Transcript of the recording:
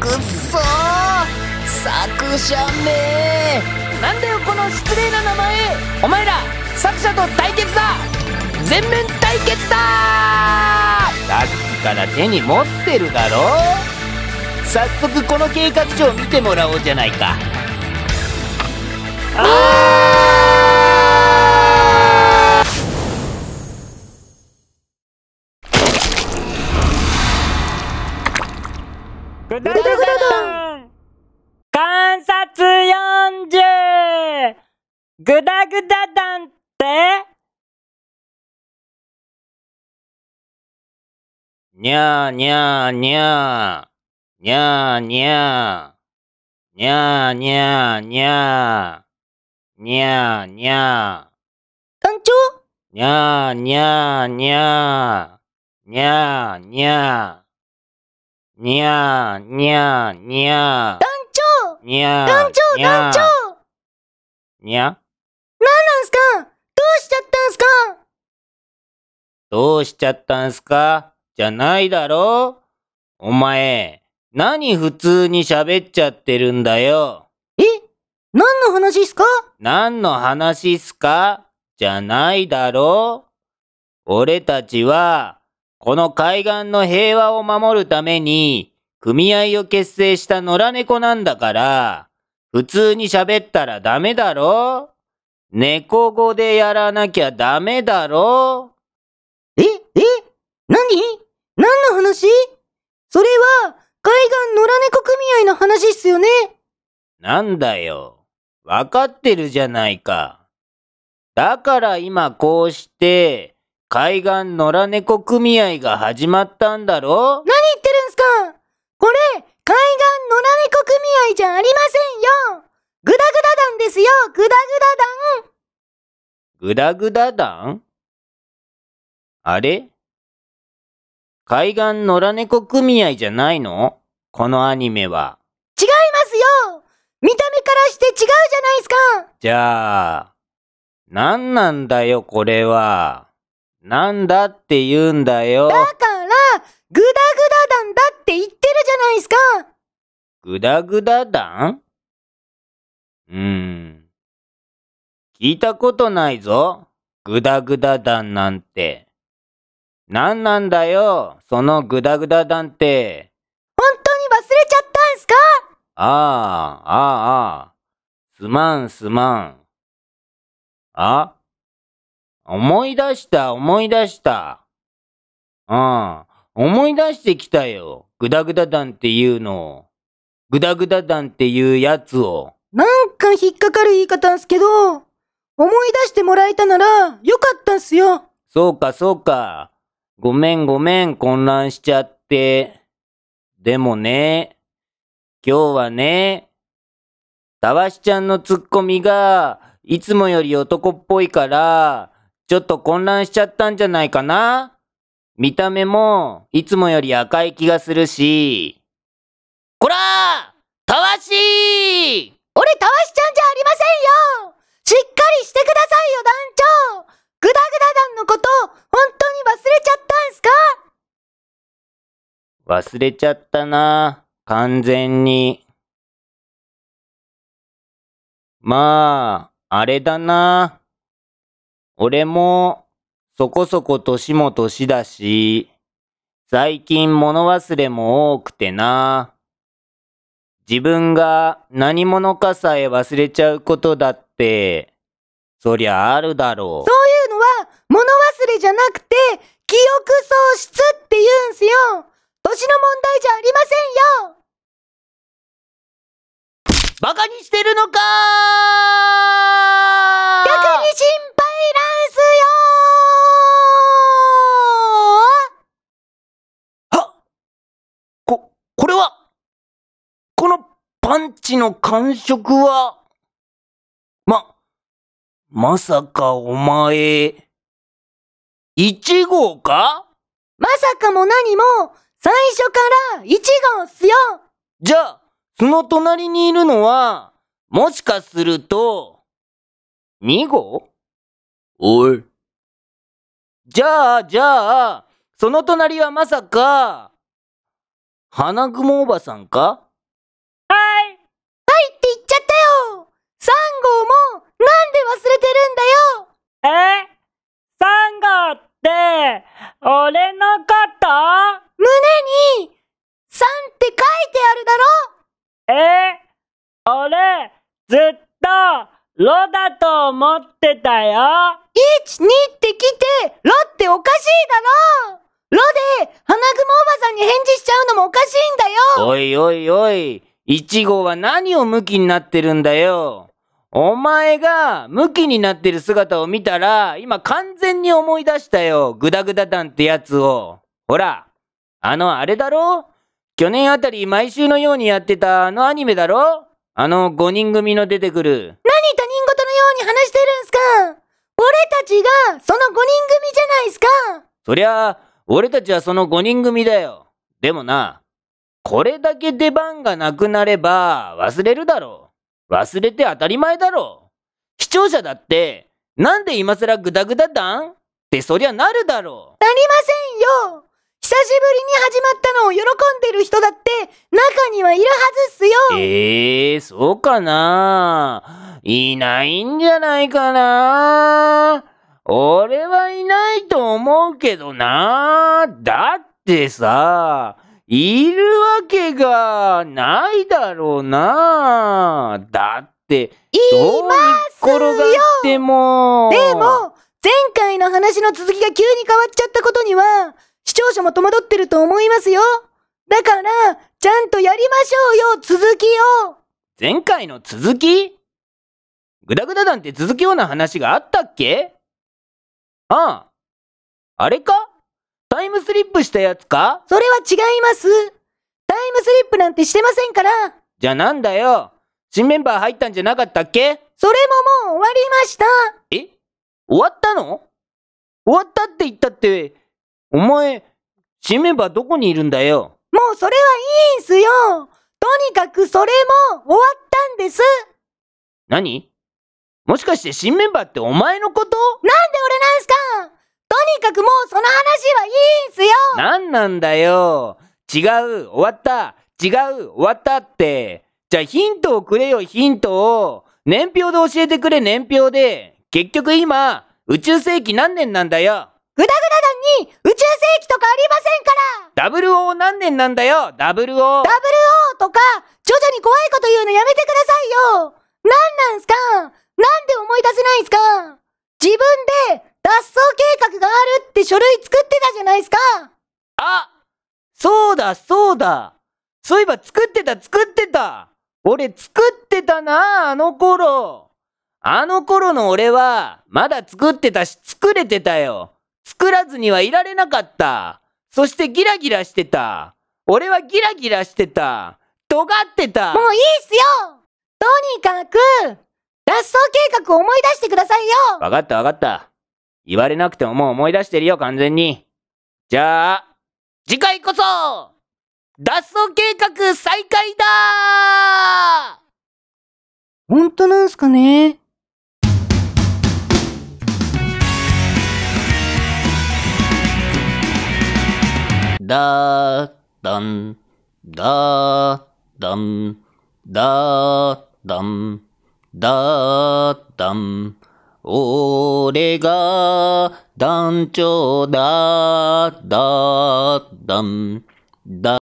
くっそー。作者めなんだよこの失礼な名前。お前ら作者と対決だ。全面対決だ。さっきから手に持ってるだろ。早速この計画書を見てもらおうじゃないか。ググダグダだんってにゃーにゃーにゃー。にゃーにゃー。にゃーにゃーにゃー。にゃーにゃー。団長にゃーにゃーにゃー。にゃーにゃー。にゃーにゃーにゃー。団長にゃー団長団長にゃーどうしちゃったんすか？じゃないだろ？お前、何普通に喋っちゃってるんだよ。え？何の話っすか？何の話っすか？じゃないだろ？俺たちは、この海岸の平和を守るために、組合を結成した野良猫なんだから、普通に喋ったらダメだろ？猫語でやらなきゃダメだろ？ええ何？何の話？それは海岸野良猫組合の話っすよね。なんだよ。わかってるじゃないか。だから今こうして、海岸野良猫組合が始まったんだろ？何言ってるんすか？これ、海岸野良猫組合じゃありませんよ。グダグダ団ですよ。グダグダ団。グダグダ団？あれ？海岸野良猫組合じゃないの？このアニメは。違いますよ見た目からして違うじゃないすかじゃあ、なんなんだよこれは。なんだって言うんだよ。だから、グダグダ団だって言ってるじゃないすかグダグダ団うーん。聞いたことないぞ。グダグダ団なんて。なんなんだよ、そのグダグダ団って。本当に忘れちゃったんすか？ああ、ああ、ああ。すまんすまん。あ？思い出した、思い出した。ああ、思い出してきたよ。グダグダ団っていうのを。グダグダ団っていうやつを。なんか引っかかる言い方んすけど、思い出してもらえたならよかったんすよそうか、そうか。ごめん、ごめん、混乱しちゃって。でもね、今日はね、たわしちゃんのツッコミが、いつもより男っぽいから、ちょっと混乱しちゃったんじゃないかな。見た目も、いつもより赤い気がするし。こら！ーたわし！俺たわしちゃんじゃありませんよ！しっかりしてくださいよ団長グダグダ団のこと、本当に忘れちゃったんすか忘れちゃったな、完全に。まあ、あれだな。俺も、そこそこ年も年だし、最近物忘れも多くてな。自分が何者かさえ忘れちゃうことだって、そりゃあるだろう。そういうのは、物忘れじゃなくて、記憶喪失って言うんすよ年の問題じゃありませんよ。バカにしてるのか？逆に心配なんすよ。はこ、これは、このパンチの感触は、ま、まさかお前、一号か？まさかも何も、最初から1号っすよじゃあ、その隣にいるのは、もしかすると、2号？おい。じゃあ、じゃあ、その隣はまさか、花雲おばさんか？はいはいって言っちゃったよ !3 号も、なんで忘れてるんだよえ ?3 号って、俺の子え俺、ずっと、ロだと思ってたよ。1、2って来て、ロっておかしいだろロで、花雲おばさんに返事しちゃうのもおかしいんだよおいおいおい、イチゴは何をムキになってるんだよ。お前がムキになってる姿を見たら、今完全に思い出したよ。グダグダ団ってやつを。ほら、あのあれだろ？去年あたり毎週のようにやってたあのアニメだろ？あの5人組の出てくる。何他人事のように話してるんすか？俺たちが、その5人組じゃないすか？そりゃ、俺たちはその5人組だよ。でもな、これだけ出番がなくなれば忘れるだろう。忘れて当たり前だろう。視聴者だって、なんで今更グダグダ団ってそりゃなるだろなりませんよ久しぶりに始まったのを喜んでる人だって、中にはいるはずっすよ。う。ええー、そうかな？いないんじゃないかな？俺はいないと思うけどな。だってさ、いるわけがないだろうな。だって、どうに転がっても。でも、前回の話の続きが急に変わっちゃったことには、視聴者も戸惑ってると思いますよ。だから、ちゃんとやりましょうよ、続きを。前回の続き？グダグダ団って続きような話があったっけ？ああ。あれか？タイムスリップしたやつか？それは違います。タイムスリップなんてしてませんから。じゃあなんだよ？新メンバー入ったんじゃなかったっけ？それももう終わりました。え？終わったの？終わったって言ったって、お前、新メンバーどこにいるんだよ。もうそれはいいんすよ。とにかくそれも終わったんです。何？もしかして新メンバーってお前のこと？なんで俺なんすかとにかくもうその話はいいんすよなんなんだよ。違う、終わった、違う、終わったって。じゃあヒントをくれよ、ヒントを。年表で教えてくれ、年表で。結局今、宇宙世紀何年なんだよ。グダグダ団に宇宙世紀とかありませんからダブル O 何年なんだよ、ダブル O。ダブル O とか、徐々に怖いこと言うのやめてくださいよなんなんすか？なんで思い出せないんすか？自分で脱走計画があるって書類作ってたじゃないすかあそうだ、そうだ。そういえば作ってた、作ってた。俺作ってたな、あの頃。あの頃の俺は、まだ作ってたし、作れてたよ。作らずにはいられなかった。そしてギラギラしてた。俺はギラギラしてた。尖ってた。もういいっすよとにかく、脱走計画を思い出してくださいよわかったわかった。言われなくてももう思い出してるよ、完全に。じゃあ、次回こそ脱走計画再開だ本当なんすかねだーだん、だーだん、だーだん、だーだん。俺が団長だーだーだん、だ